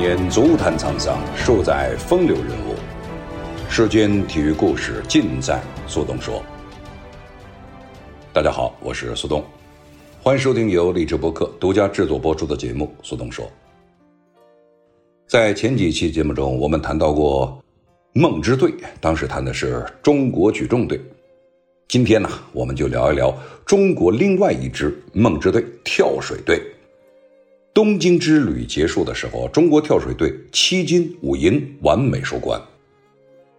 年足坛沧桑，数载风流人物。世间体育故事尽在苏东说。大家好，我是苏东，欢迎收听由励志播客独家制作播出的节目《苏东说》。在前几期节目中，我们谈到过梦之队，当时谈的是中国举重队。今天呢，我们就聊一聊中国另外一支梦之队——跳水队。东京之旅结束的时候，中国跳水队七金五银完美收官。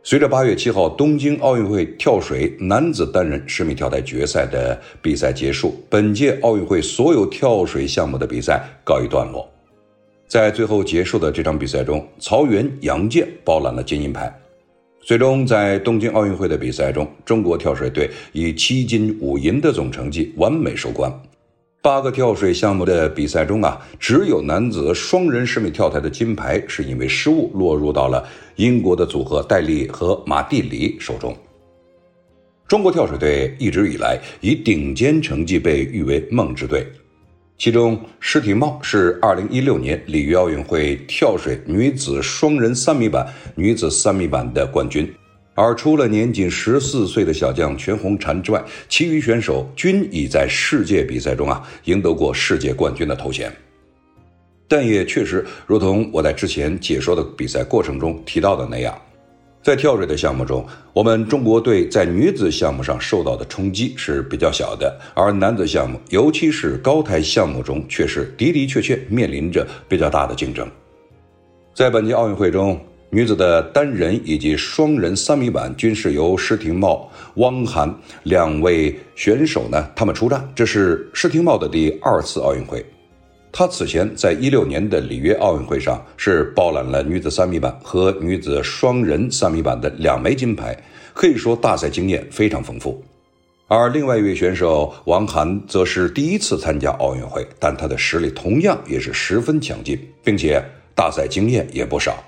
随着八月七号东京奥运会跳水男子单人十米跳台决赛的比赛结束，本届奥运会所有跳水项目的比赛告一段落。在最后结束的这场比赛中，曹原、杨健包揽了金银牌。最终，在东京奥运会的比赛中，中国跳水队以七金五银的总成绩完美收官。八个跳水项目的比赛中啊，只有男子双人十米跳台的金牌是因为失误落入到了英国的组合戴利和马蒂里手中。中国跳水队一直以来以顶尖成绩被誉为“梦之队”，其中施廷懋是2016年里约奥运会跳水女子双人三米板、女子三米板的冠军。而除了年仅十四岁的小将全红婵之外，其余选手均已在世界比赛中啊赢得过世界冠军的头衔。但也确实，如同我在之前解说的比赛过程中提到的那样，在跳水的项目中，我们中国队在女子项目上受到的冲击是比较小的，而男子项目，尤其是高台项目中，却是的的确确面临着比较大的竞争。在本届奥运会中。女子的单人以及双人三米板均是由施廷懋、汪涵两位选手呢，他们出战。这是施廷懋的第二次奥运会，她此前在一六年的里约奥运会上是包揽了女子三米板和女子双人三米板的两枚金牌，可以说大赛经验非常丰富。而另外一位选手王涵则是第一次参加奥运会，但她的实力同样也是十分强劲，并且大赛经验也不少。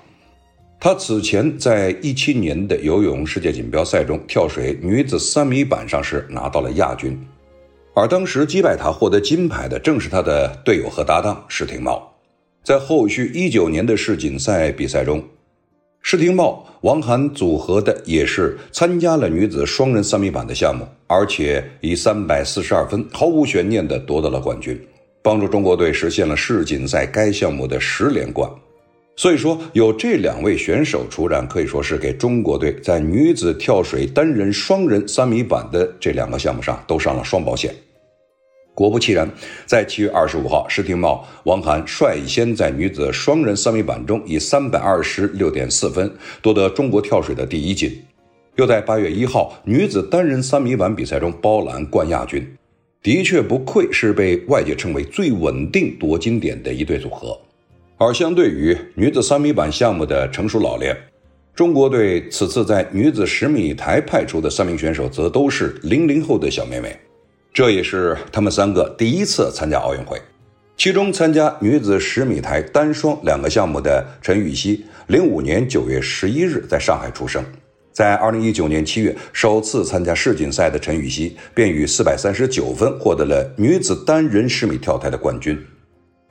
他此前在一七年的游泳世界锦标赛中，跳水女子三米板上是拿到了亚军，而当时击败他获得金牌的正是他的队友和搭档施廷懋。在后续一九年的世锦赛比赛中，施廷懋、王涵组合的也是参加了女子双人三米板的项目，而且以三百四十二分毫无悬念地夺得了冠军，帮助中国队实现了世锦赛该项目的十连冠。所以说，有这两位选手出战，可以说是给中国队在女子跳水单人、双人三米板的这两个项目上都上了双保险。果不其然，在七月二十五号，施廷懋、王涵率先在女子双人三米板中以三百二十六点四分夺得中国跳水的第一金，又在八月一号女子单人三米板比赛中包揽冠亚军，的确不愧是被外界称为最稳定夺金点的一对组合。而相对于女子三米板项目的成熟老练，中国队此次在女子十米台派出的三名选手则都是零零后的小妹妹，这也是他们三个第一次参加奥运会。其中参加女子十米台单双两个项目的陈芋汐，零五年九月十一日在上海出生，在二零一九年七月首次参加世锦赛的陈芋汐，便以四百三十九分获得了女子单人十米跳台的冠军。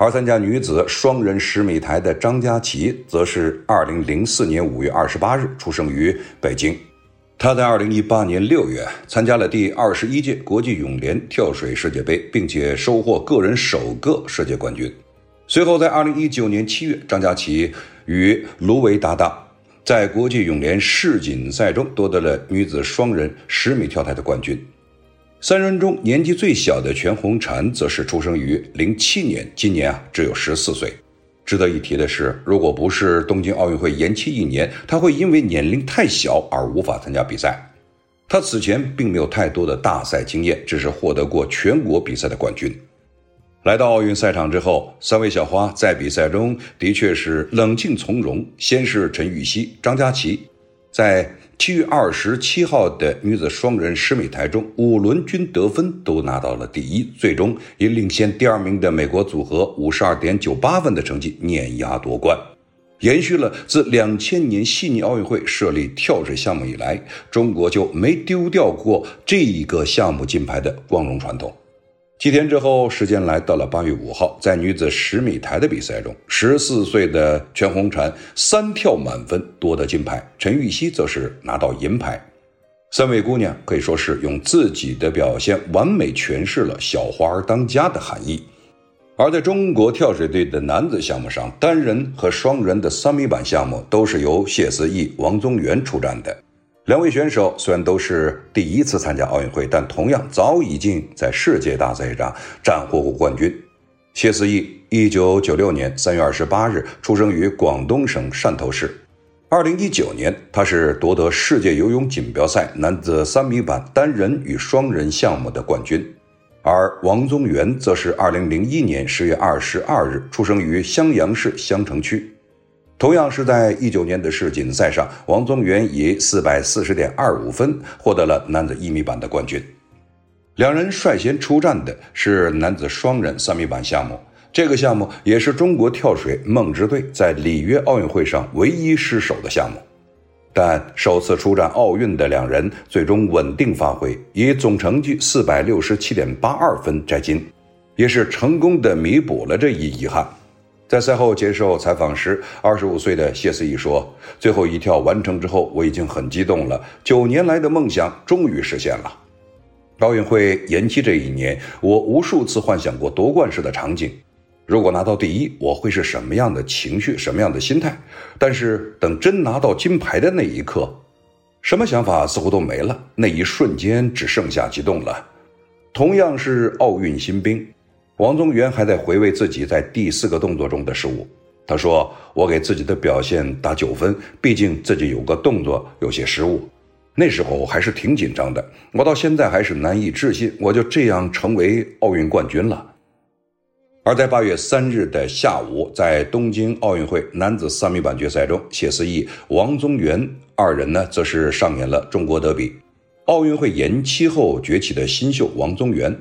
而参加女子双人十米台的张家齐，则是二零零四年五月二十八日出生于北京。她在二零一八年六月参加了第二十一届国际泳联跳水世界杯，并且收获个人首个世界冠军。随后，在二零一九年七月，张家齐与卢维搭档，在国际泳联世锦赛中夺得了女子双人十米跳台的冠军。三人中年纪最小的全红婵，则是出生于零七年，今年啊只有十四岁。值得一提的是，如果不是东京奥运会延期一年，他会因为年龄太小而无法参加比赛。他此前并没有太多的大赛经验，只是获得过全国比赛的冠军。来到奥运赛场之后，三位小花在比赛中的确是冷静从容。先是陈芋汐、张家齐，在。七月二十七号的女子双人十米台中，五轮均得分都拿到了第一，最终以领先第二名的美国组合五十二点九八分的成绩碾压夺冠，延续了自两千年悉尼奥运会设立跳水项目以来，中国就没丢掉过这一个项目金牌的光荣传统。七天之后，时间来到了八月五号，在女子十米台的比赛中，十四岁的全红婵三跳满分夺得金牌，陈芋汐则是拿到银牌。三位姑娘可以说是用自己的表现完美诠释了“小花儿当家”的含义。而在中国跳水队的男子项目上，单人和双人的三米板项目都是由谢思义、王宗源出战的。两位选手虽然都是第一次参加奥运会，但同样早已经在世界大赛上斩获过冠军。谢思义，一九九六年三月二十八日出生于广东省汕头市。二零一九年，他是夺得世界游泳锦标赛男子三米板单人与双人项目的冠军。而王宗源则是二零零一年十月二十二日出生于襄阳市襄城区。同样是在一九年的世锦赛上，王宗源以四百四十点二五分获得了男子一米板的冠军。两人率先出战的是男子双人三米板项目，这个项目也是中国跳水梦之队在里约奥运会上唯一失手的项目。但首次出战奥运的两人最终稳定发挥，以总成绩四百六十七点八二分摘金，也是成功的弥补了这一遗憾。在赛后接受采访时，二十五岁的谢思义说：“最后一跳完成之后，我已经很激动了。九年来的梦想终于实现了。奥运会延期这一年，我无数次幻想过夺冠时的场景。如果拿到第一，我会是什么样的情绪，什么样的心态？但是等真拿到金牌的那一刻，什么想法似乎都没了。那一瞬间，只剩下激动了。同样是奥运新兵。”王宗源还在回味自己在第四个动作中的失误。他说：“我给自己的表现打九分，毕竟自己有个动作有些失误。那时候还是挺紧张的，我到现在还是难以置信，我就这样成为奥运冠军了。”而在八月三日的下午，在东京奥运会男子三米板决赛中，谢思义、王宗源二人呢，则是上演了中国德比。奥运会延期后崛起的新秀王宗源。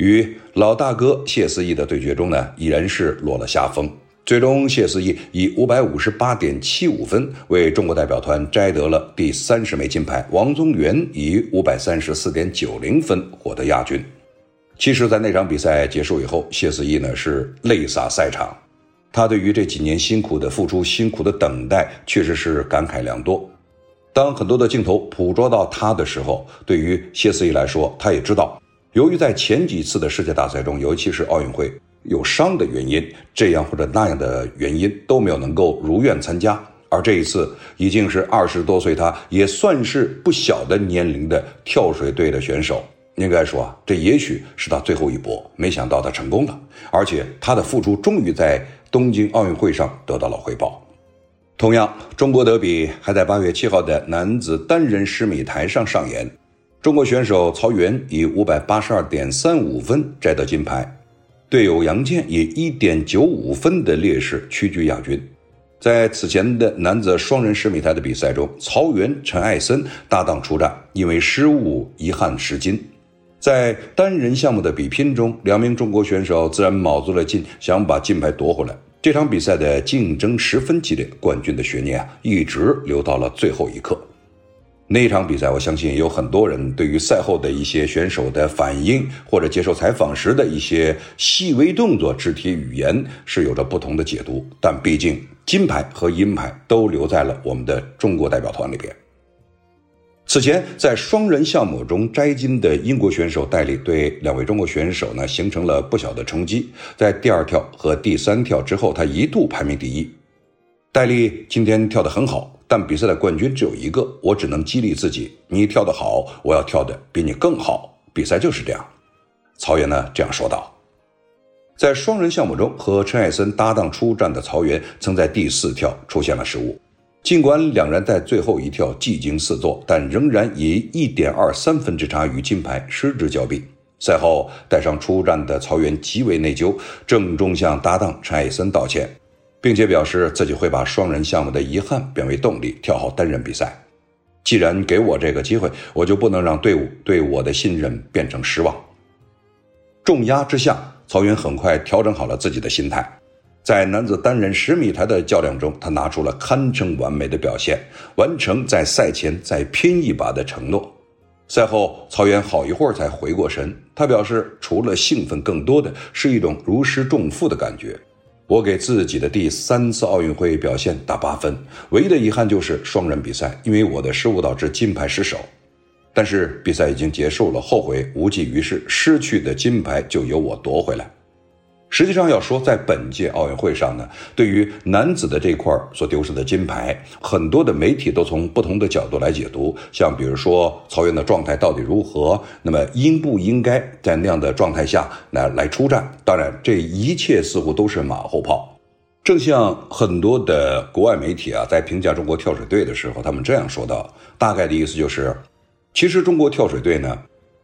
与老大哥谢思义的对决中呢，依然是落了下风。最终，谢思义以五百五十八点七五分为中国代表团摘得了第三十枚金牌，王宗源以五百三十四点九零分获得亚军。其实，在那场比赛结束以后，谢思义呢是泪洒赛场，他对于这几年辛苦的付出、辛苦的等待，确实是感慨良多。当很多的镜头捕捉到他的时候，对于谢思义来说，他也知道。由于在前几次的世界大赛中，尤其是奥运会有伤的原因，这样或者那样的原因都没有能够如愿参加。而这一次已经是二十多岁，他也算是不小的年龄的跳水队的选手。应该说啊，这也许是他最后一搏。没想到他成功了，而且他的付出终于在东京奥运会上得到了回报。同样，中国德比还在八月七号的男子单人十米台上上演。中国选手曹原以五百八十二点三五分摘得金牌，队友杨健以一点九五分的劣势屈居亚军。在此前的男子双人十米台的比赛中，曹原、陈艾森搭档出战，因为失误遗憾失金。在单人项目的比拼中，两名中国选手自然卯足了劲，想把金牌夺回来。这场比赛的竞争十分激烈，冠军的悬念啊，一直留到了最后一刻。那一场比赛，我相信有很多人对于赛后的一些选手的反应，或者接受采访时的一些细微动作、肢体语言是有着不同的解读。但毕竟金牌和银牌都留在了我们的中国代表团里边。此前在双人项目中摘金的英国选手戴丽，对两位中国选手呢形成了不小的冲击。在第二跳和第三跳之后，他一度排名第一。戴丽今天跳得很好。但比赛的冠军只有一个，我只能激励自己：你跳得好，我要跳得比你更好。比赛就是这样。曹原呢这样说道。在双人项目中，和陈艾森搭档出战的曹原，曾在第四跳出现了失误。尽管两人在最后一跳技惊四座，但仍然以一点二三分之差与金牌失之交臂。赛后，带上出战的曹原极为内疚，郑重向搭档陈艾森道歉。并且表示自己会把双人项目的遗憾变为动力，跳好单人比赛。既然给我这个机会，我就不能让队伍对我的信任变成失望。重压之下，曹云很快调整好了自己的心态。在男子单人十米台的较量中，他拿出了堪称完美的表现，完成在赛前再拼一把的承诺。赛后，曹原好一会儿才回过神，他表示，除了兴奋，更多的是一种如释重负的感觉。我给自己的第三次奥运会表现打八分，唯一的遗憾就是双人比赛，因为我的失误导致金牌失手。但是比赛已经结束了，后悔无济于事，失去的金牌就由我夺回来。实际上要说，在本届奥运会上呢，对于男子的这块所丢失的金牌，很多的媒体都从不同的角度来解读。像比如说曹原的状态到底如何，那么应不应该在那样的状态下来来出战？当然，这一切似乎都是马后炮。正像很多的国外媒体啊，在评价中国跳水队的时候，他们这样说道，大概的意思就是，其实中国跳水队呢。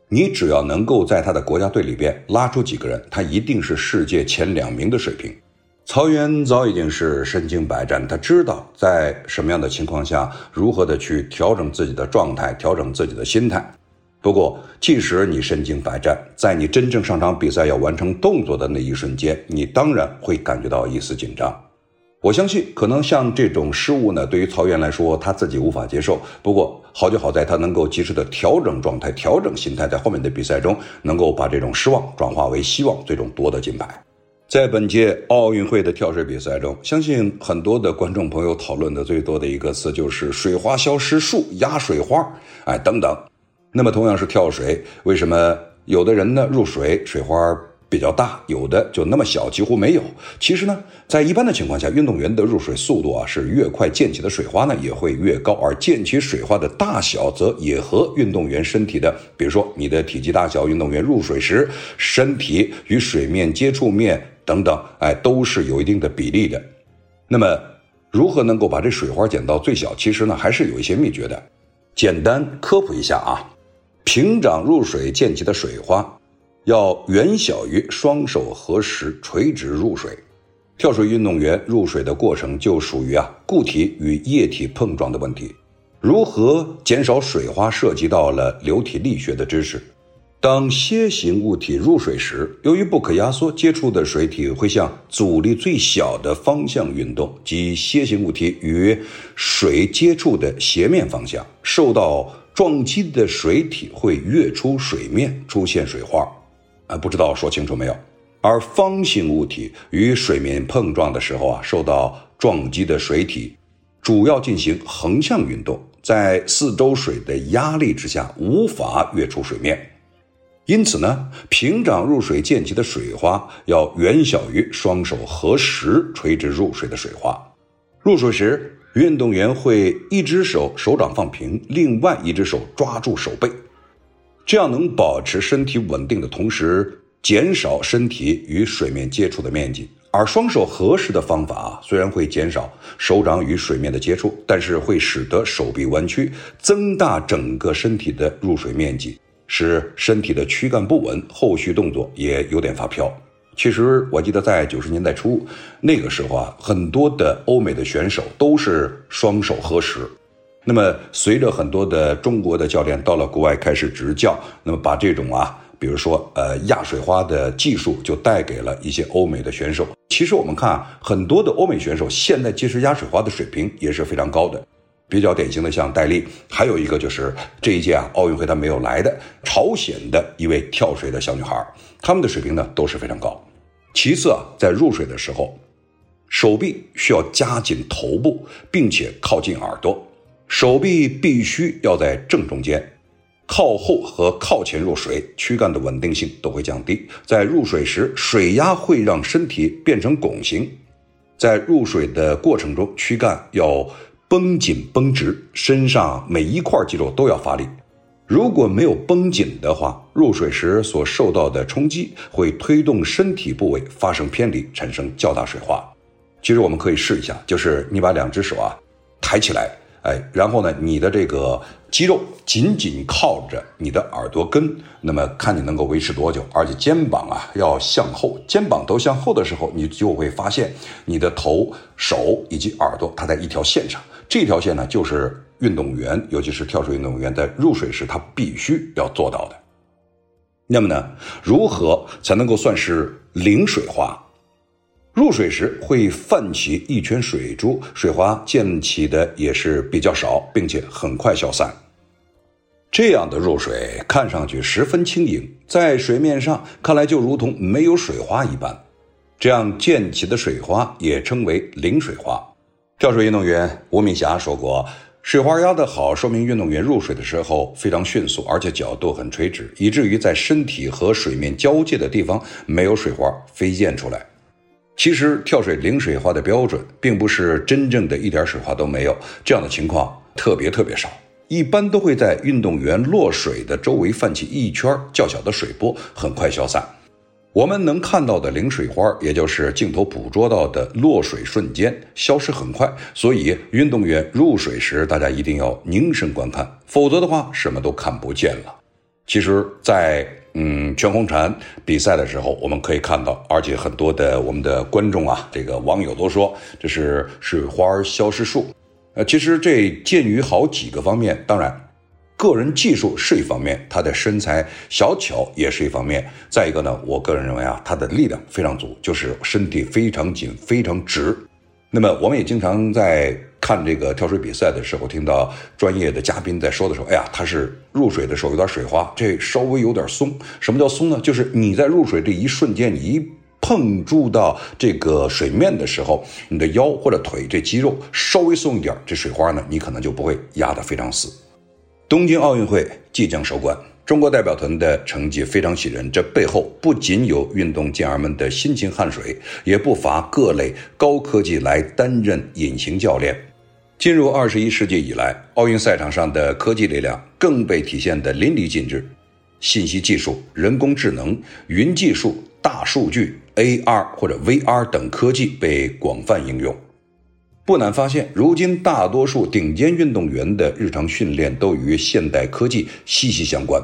你只要能够在他的国家队里边拉出几个人，他一定是世界前两名的水平。曹原早已经是身经百战，他知道在什么样的情况下如何的去调整自己的状态，调整自己的心态。不过，即使你身经百战，在你真正上场比赛要完成动作的那一瞬间，你当然会感觉到一丝紧张。我相信，可能像这种失误呢，对于曹原来说，他自己无法接受。不过好就好在他能够及时的调整状态、调整心态，在后面的比赛中能够把这种失望转化为希望，最终夺得金牌。在本届奥运会的跳水比赛中，相信很多的观众朋友讨论的最多的一个词就是“水花消失术”“压水花”哎等等。那么同样是跳水，为什么有的人呢入水水花？比较大，有的就那么小，几乎没有。其实呢，在一般的情况下，运动员的入水速度啊是越快，溅起的水花呢也会越高，而溅起水花的大小则也和运动员身体的，比如说你的体积大小，运动员入水时身体与水面接触面等等，哎，都是有一定的比例的。那么，如何能够把这水花减到最小？其实呢，还是有一些秘诀的。简单科普一下啊，平掌入水溅起的水花。要远小于双手合十垂直入水，跳水运动员入水的过程就属于啊固体与液体碰撞的问题。如何减少水花，涉及到了流体力学的知识。当楔形物体入水时，由于不可压缩，接触的水体会向阻力最小的方向运动，即楔形物体与水接触的斜面方向，受到撞击的水体会跃出水面，出现水花。啊，不知道说清楚没有？而方形物体与水面碰撞的时候啊，受到撞击的水体主要进行横向运动，在四周水的压力之下无法跃出水面，因此呢，平掌入水溅起的水花要远小于双手合十垂直入水的水花。入水时，运动员会一只手手掌放平，另外一只手抓住手背。这样能保持身体稳定的同时，减少身体与水面接触的面积。而双手合十的方法啊，虽然会减少手掌与水面的接触，但是会使得手臂弯曲，增大整个身体的入水面积，使身体的躯干不稳，后续动作也有点发飘。其实我记得在九十年代初，那个时候啊，很多的欧美的选手都是双手合十。那么，随着很多的中国的教练到了国外开始执教，那么把这种啊，比如说呃压水花的技术就带给了一些欧美的选手。其实我们看很多的欧美选手现在其实压水花的水平也是非常高的，比较典型的像戴笠，还有一个就是这一届啊奥运会他没有来的朝鲜的一位跳水的小女孩，他们的水平呢都是非常高。其次啊，在入水的时候，手臂需要夹紧头部，并且靠近耳朵。手臂必须要在正中间，靠后和靠前入水，躯干的稳定性都会降低。在入水时，水压会让身体变成拱形，在入水的过程中，躯干要绷紧绷直，身上每一块肌肉都要发力。如果没有绷紧的话，入水时所受到的冲击会推动身体部位发生偏离，产生较大水花。其实我们可以试一下，就是你把两只手啊抬起来。哎，然后呢，你的这个肌肉紧紧靠着你的耳朵根，那么看你能够维持多久。而且肩膀啊要向后，肩膀都向后的时候，你就会发现你的头、手以及耳朵它在一条线上。这条线呢，就是运动员，尤其是跳水运动员在入水时他必须要做到的。那么呢，如何才能够算是零水花？入水时会泛起一圈水珠，水花溅起的也是比较少，并且很快消散。这样的入水看上去十分轻盈，在水面上看来就如同没有水花一般。这样溅起的水花也称为零水花。跳水运动员吴敏霞说过。水花压得好，说明运动员入水的时候非常迅速，而且角度很垂直，以至于在身体和水面交界的地方没有水花飞溅出来。其实跳水零水花的标准，并不是真正的一点水花都没有，这样的情况特别特别少，一般都会在运动员落水的周围泛起一圈较小的水波，很快消散。我们能看到的零水花，也就是镜头捕捉到的落水瞬间，消失很快。所以，运动员入水时，大家一定要凝神观看，否则的话，什么都看不见了。其实，在嗯全红婵比赛的时候，我们可以看到，而且很多的我们的观众啊，这个网友都说这是水花消失术。呃，其实这鉴于好几个方面，当然。个人技术是一方面，他的身材小巧也是一方面。再一个呢，我个人认为啊，他的力量非常足，就是身体非常紧、非常直。那么，我们也经常在看这个跳水比赛的时候，听到专业的嘉宾在说的时候，哎呀，他是入水的时候有点水花，这稍微有点松。什么叫松呢？就是你在入水这一瞬间，你一碰触到这个水面的时候，你的腰或者腿这肌肉稍微松一点，这水花呢，你可能就不会压得非常死。东京奥运会即将收官，中国代表团的成绩非常喜人。这背后不仅有运动健儿们的辛勤汗水，也不乏各类高科技来担任隐形教练。进入二十一世纪以来，奥运赛场上的科技力量更被体现得淋漓尽致。信息技术、人工智能、云技术、大数据、AR 或者 VR 等科技被广泛应用。不难发现，如今大多数顶尖运动员的日常训练都与现代科技息息相关，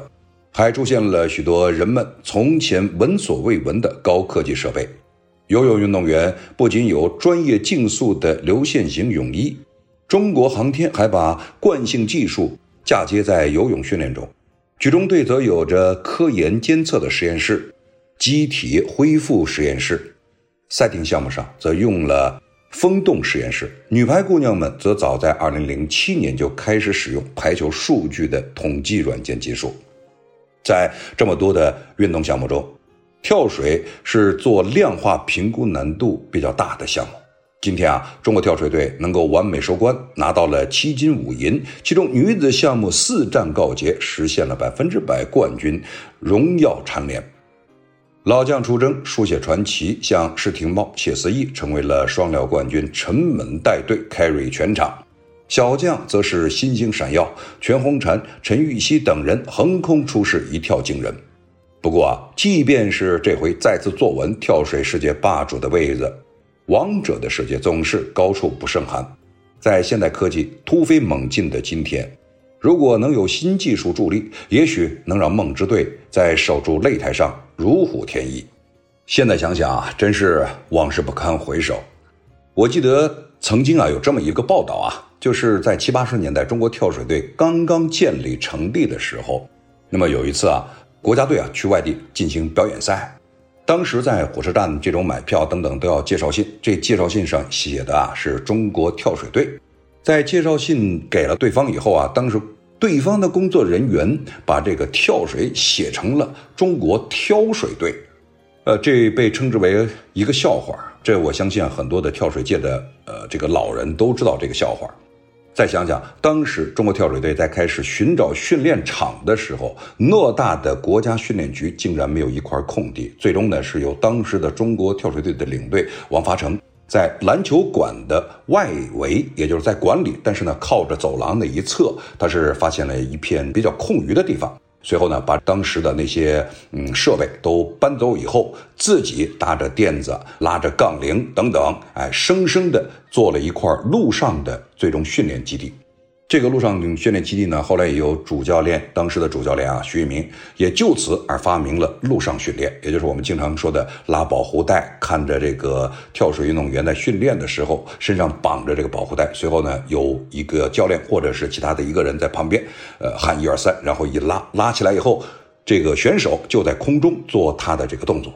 还出现了许多人们从前闻所未闻的高科技设备。游泳运动员不仅有专业竞速的流线型泳衣，中国航天还把惯性技术嫁接在游泳训练中。举重队则有着科研监测的实验室、机体恢复实验室，赛艇项目上则用了。风洞实验室，女排姑娘们则早在2007年就开始使用排球数据的统计软件技术。在这么多的运动项目中，跳水是做量化评估难度比较大的项目。今天啊，中国跳水队能够完美收官，拿到了七金五银，其中女子项目四战告捷，实现了百分之百冠军，荣耀蝉联。老将出征，书写传奇，像施廷懋、谢思义成为了双料冠军，沉稳带队 carry 全场；小将则是新星闪耀，全红婵、陈芋汐等人横空出世，一跳惊人。不过啊，即便是这回再次坐稳跳水世界霸主的位子，王者的世界总是高处不胜寒。在现代科技突飞猛进的今天。如果能有新技术助力，也许能让梦之队在守住擂台上如虎添翼。现在想想啊，真是往事不堪回首。我记得曾经啊有这么一个报道啊，就是在七八十年代中国跳水队刚刚建立成立的时候，那么有一次啊，国家队啊去外地进行表演赛，当时在火车站这种买票等等都要介绍信，这介绍信上写的啊是中国跳水队。在介绍信给了对方以后啊，当时对方的工作人员把这个跳水写成了中国挑水队，呃，这被称之为一个笑话。这我相信很多的跳水界的呃这个老人都知道这个笑话。再想想，当时中国跳水队在开始寻找训练场的时候，偌大的国家训练局竟然没有一块空地。最终呢，是由当时的中国跳水队的领队王发成。在篮球馆的外围，也就是在馆里，但是呢，靠着走廊的一侧，他是发现了一片比较空余的地方。随后呢，把当时的那些嗯设备都搬走以后，自己搭着垫子、拉着杠铃等等，哎，生生的做了一块陆上的最终训练基地。这个陆上训练基地呢，后来也有主教练，当时的主教练啊，徐玉明也就此而发明了陆上训练，也就是我们经常说的拉保护带，看着这个跳水运动员在训练的时候身上绑着这个保护带，随后呢有一个教练或者是其他的一个人在旁边，呃，喊一二三，然后一拉，拉起来以后，这个选手就在空中做他的这个动作，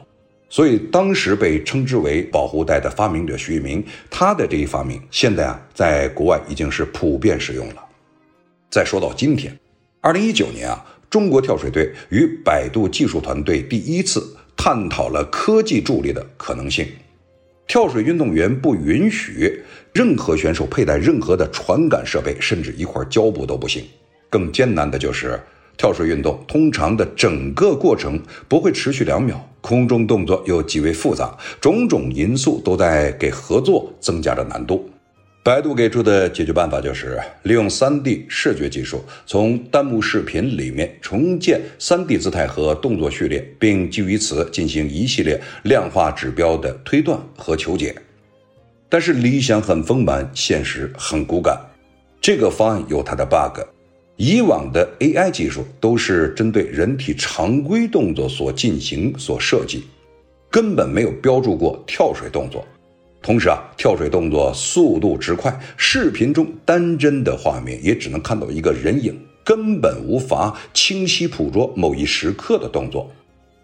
所以当时被称之为保护带的发明者徐玉明，他的这一发明现在啊，在国外已经是普遍使用了。再说到今天，二零一九年啊，中国跳水队与百度技术团队第一次探讨了科技助力的可能性。跳水运动员不允许任何选手佩戴任何的传感设备，甚至一块胶布都不行。更艰难的就是跳水运动，通常的整个过程不会持续两秒，空中动作又极为复杂，种种因素都在给合作增加着难度。百度给出的解决办法就是利用 3D 视觉技术，从弹幕视频里面重建 3D 姿态和动作序列，并基于此进行一系列量化指标的推断和求解。但是理想很丰满，现实很骨感。这个方案有它的 bug。以往的 AI 技术都是针对人体常规动作所进行所设计，根本没有标注过跳水动作。同时啊，跳水动作速度之快，视频中单帧的画面也只能看到一个人影，根本无法清晰捕捉某一时刻的动作。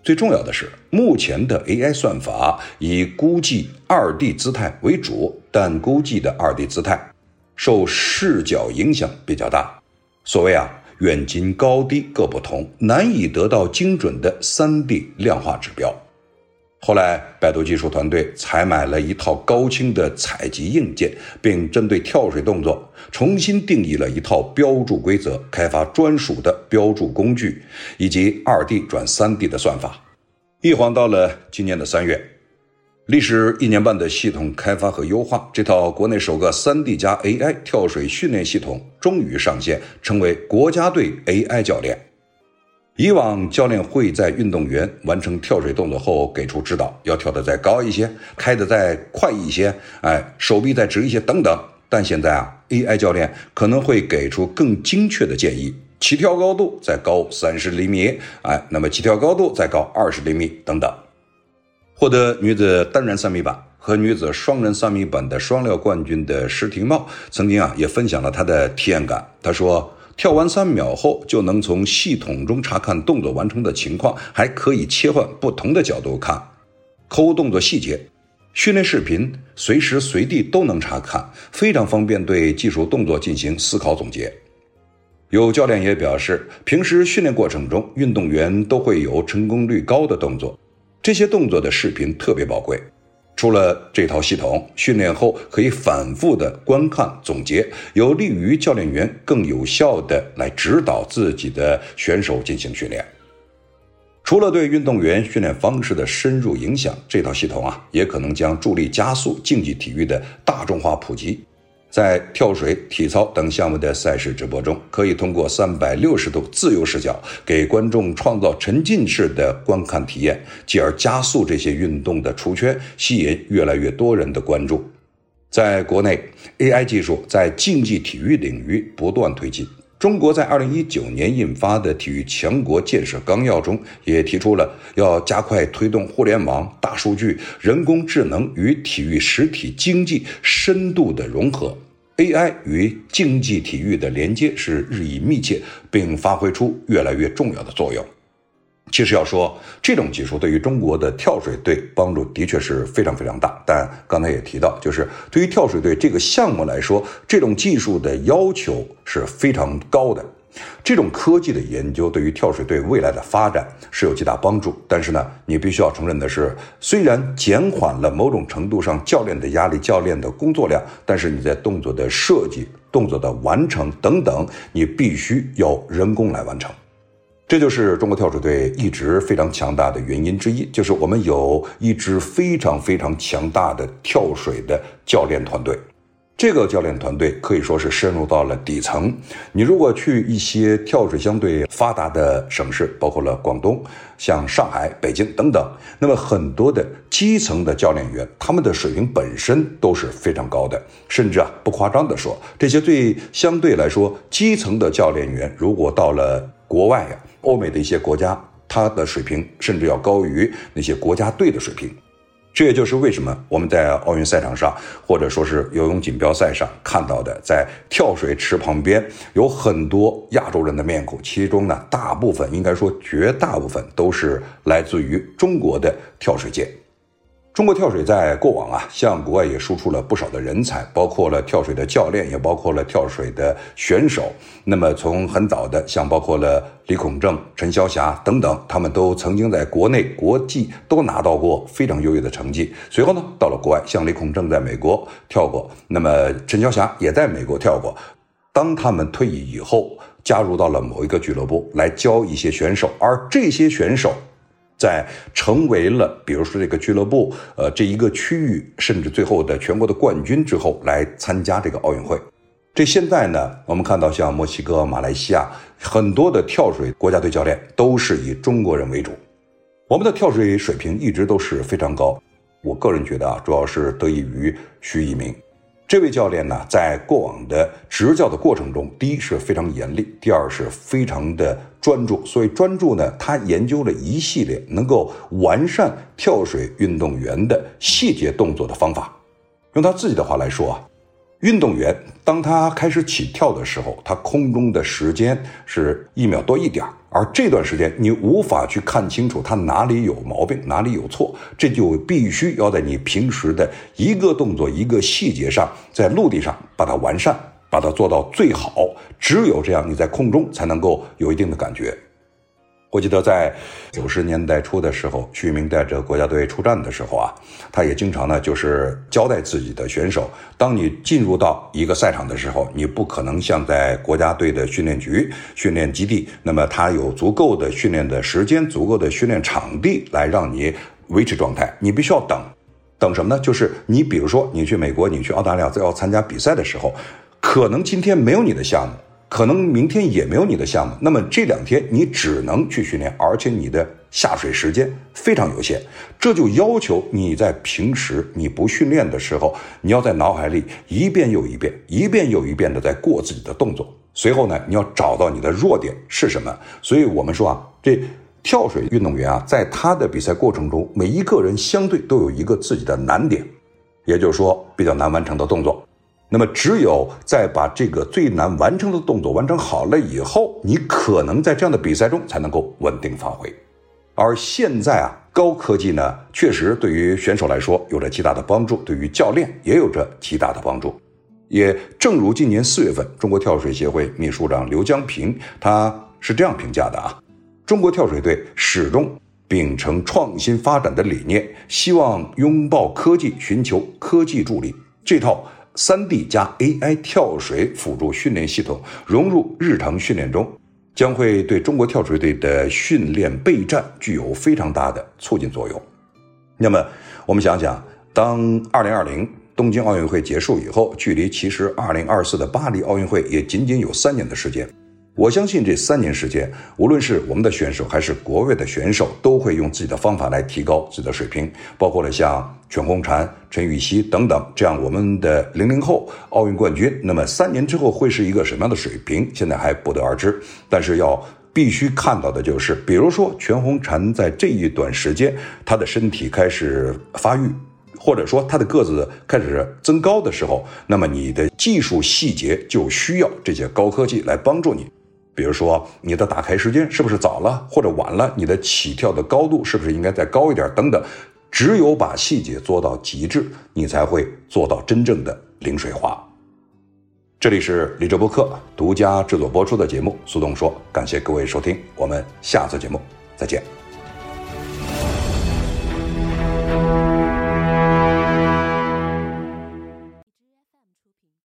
最重要的是，目前的 AI 算法以估计二 D 姿态为主，但估计的二 D 姿态受视角影响比较大。所谓啊，远近高低各不同，难以得到精准的三 D 量化指标。后来，百度技术团队采买了一套高清的采集硬件，并针对跳水动作重新定义了一套标注规则，开发专属的标注工具以及二 D 转三 D 的算法。一晃到了今年的三月，历时一年半的系统开发和优化，这套国内首个三 D 加 AI 跳水训练系统终于上线，成为国家队 AI 教练。以往教练会在运动员完成跳水动作后给出指导，要跳得再高一些，开得再快一些，哎，手臂再直一些等等。但现在啊，AI 教练可能会给出更精确的建议：起跳高度再高三十厘米，哎，那么起跳高度再高二十厘米等等。获得女子单人三米板和女子双人三米板的双料冠军的施廷懋，曾经啊也分享了他的体验感。他说。跳完三秒后，就能从系统中查看动作完成的情况，还可以切换不同的角度看，抠动作细节，训练视频随时随地都能查看，非常方便对技术动作进行思考总结。有教练也表示，平时训练过程中，运动员都会有成功率高的动作，这些动作的视频特别宝贵。除了这套系统，训练后可以反复的观看总结，有利于教练员更有效的来指导自己的选手进行训练。除了对运动员训练方式的深入影响，这套系统啊，也可能将助力加速竞技体育的大众化普及。在跳水、体操等项目的赛事直播中，可以通过三百六十度自由视角，给观众创造沉浸式的观看体验，继而加速这些运动的出圈，吸引越来越多人的关注。在国内，AI 技术在竞技体育领域不断推进。中国在二零一九年印发的体育强国建设纲要中，也提出了要加快推动互联网、大数据、人工智能与体育实体经济深度的融合。AI 与竞技体育的连接是日益密切，并发挥出越来越重要的作用。其实要说，这种技术对于中国的跳水队帮助的确是非常非常大。但刚才也提到，就是对于跳水队这个项目来说，这种技术的要求是非常高的。这种科技的研究对于跳水队未来的发展是有极大帮助，但是呢，你必须要承认的是，虽然减缓了某种程度上教练的压力、教练的工作量，但是你在动作的设计、动作的完成等等，你必须要人工来完成。这就是中国跳水队一直非常强大的原因之一，就是我们有一支非常非常强大的跳水的教练团队。这个教练团队可以说是深入到了底层。你如果去一些跳水相对发达的省市，包括了广东、像上海、北京等等，那么很多的基层的教练员，他们的水平本身都是非常高的。甚至啊，不夸张的说，这些最相对来说基层的教练员，如果到了国外呀，欧美的一些国家，他的水平甚至要高于那些国家队的水平。这也就是为什么我们在奥运赛场上，或者说是游泳锦标赛上看到的，在跳水池旁边有很多亚洲人的面孔，其中呢，大部分应该说绝大部分都是来自于中国的跳水界。中国跳水在过往啊，向国外也输出了不少的人才，包括了跳水的教练，也包括了跳水的选手。那么从很早的，像包括了李孔正、陈潇霞等等，他们都曾经在国内、国际都拿到过非常优异的成绩。随后呢，到了国外，像李孔正在美国跳过，那么陈潇霞也在美国跳过。当他们退役以后，加入到了某一个俱乐部来教一些选手，而这些选手。在成为了，比如说这个俱乐部，呃，这一个区域，甚至最后的全国的冠军之后，来参加这个奥运会。这现在呢，我们看到像墨西哥、马来西亚很多的跳水国家队教练都是以中国人为主。我们的跳水水平一直都是非常高。我个人觉得啊，主要是得益于徐一鸣。这位教练呢，在过往的执教的过程中，第一是非常严厉，第二是非常的专注。所以专注呢，他研究了一系列能够完善跳水运动员的细节动作的方法。用他自己的话来说啊。运动员当他开始起跳的时候，他空中的时间是一秒多一点儿而这段时间你无法去看清楚他哪里有毛病，哪里有错，这就必须要在你平时的一个动作、一个细节上，在陆地上把它完善，把它做到最好。只有这样，你在空中才能够有一定的感觉。我记得在九十年代初的时候，徐明带着国家队出战的时候啊，他也经常呢就是交代自己的选手：，当你进入到一个赛场的时候，你不可能像在国家队的训练局、训练基地，那么他有足够的训练的时间、足够的训练场地来让你维持状态。你必须要等，等什么呢？就是你比如说你去美国、你去澳大利亚要参加比赛的时候，可能今天没有你的项目。可能明天也没有你的项目，那么这两天你只能去训练，而且你的下水时间非常有限，这就要求你在平时你不训练的时候，你要在脑海里一遍又一遍、一遍又一遍的在过自己的动作。随后呢，你要找到你的弱点是什么。所以我们说啊，这跳水运动员啊，在他的比赛过程中，每一个人相对都有一个自己的难点，也就是说比较难完成的动作。那么，只有在把这个最难完成的动作完成好了以后，你可能在这样的比赛中才能够稳定发挥。而现在啊，高科技呢，确实对于选手来说有着极大的帮助，对于教练也有着极大的帮助。也正如今年四月份，中国跳水协会秘书长刘江平他是这样评价的啊：中国跳水队始终秉承创新发展的理念，希望拥抱科技，寻求科技助力这套。三 D 加 AI 跳水辅助训练系统融入日常训练中，将会对中国跳水队的训练备战具有非常大的促进作用。那么，我们想想，当2020东京奥运会结束以后，距离其实2024的巴黎奥运会也仅仅有三年的时间。我相信这三年时间，无论是我们的选手还是国外的选手，都会用自己的方法来提高自己的水平。包括了像全红婵、陈芋汐等等，这样我们的零零后奥运冠军，那么三年之后会是一个什么样的水平，现在还不得而知。但是要必须看到的就是，比如说全红婵在这一段时间，她的身体开始发育，或者说她的个子开始增高的时候，那么你的技术细节就需要这些高科技来帮助你。比如说，你的打开时间是不是早了或者晚了？你的起跳的高度是不是应该再高一点？等等，只有把细节做到极致，你才会做到真正的零水花。这里是李哲播客独家制作播出的节目《苏东说》，感谢各位收听，我们下次节目再见。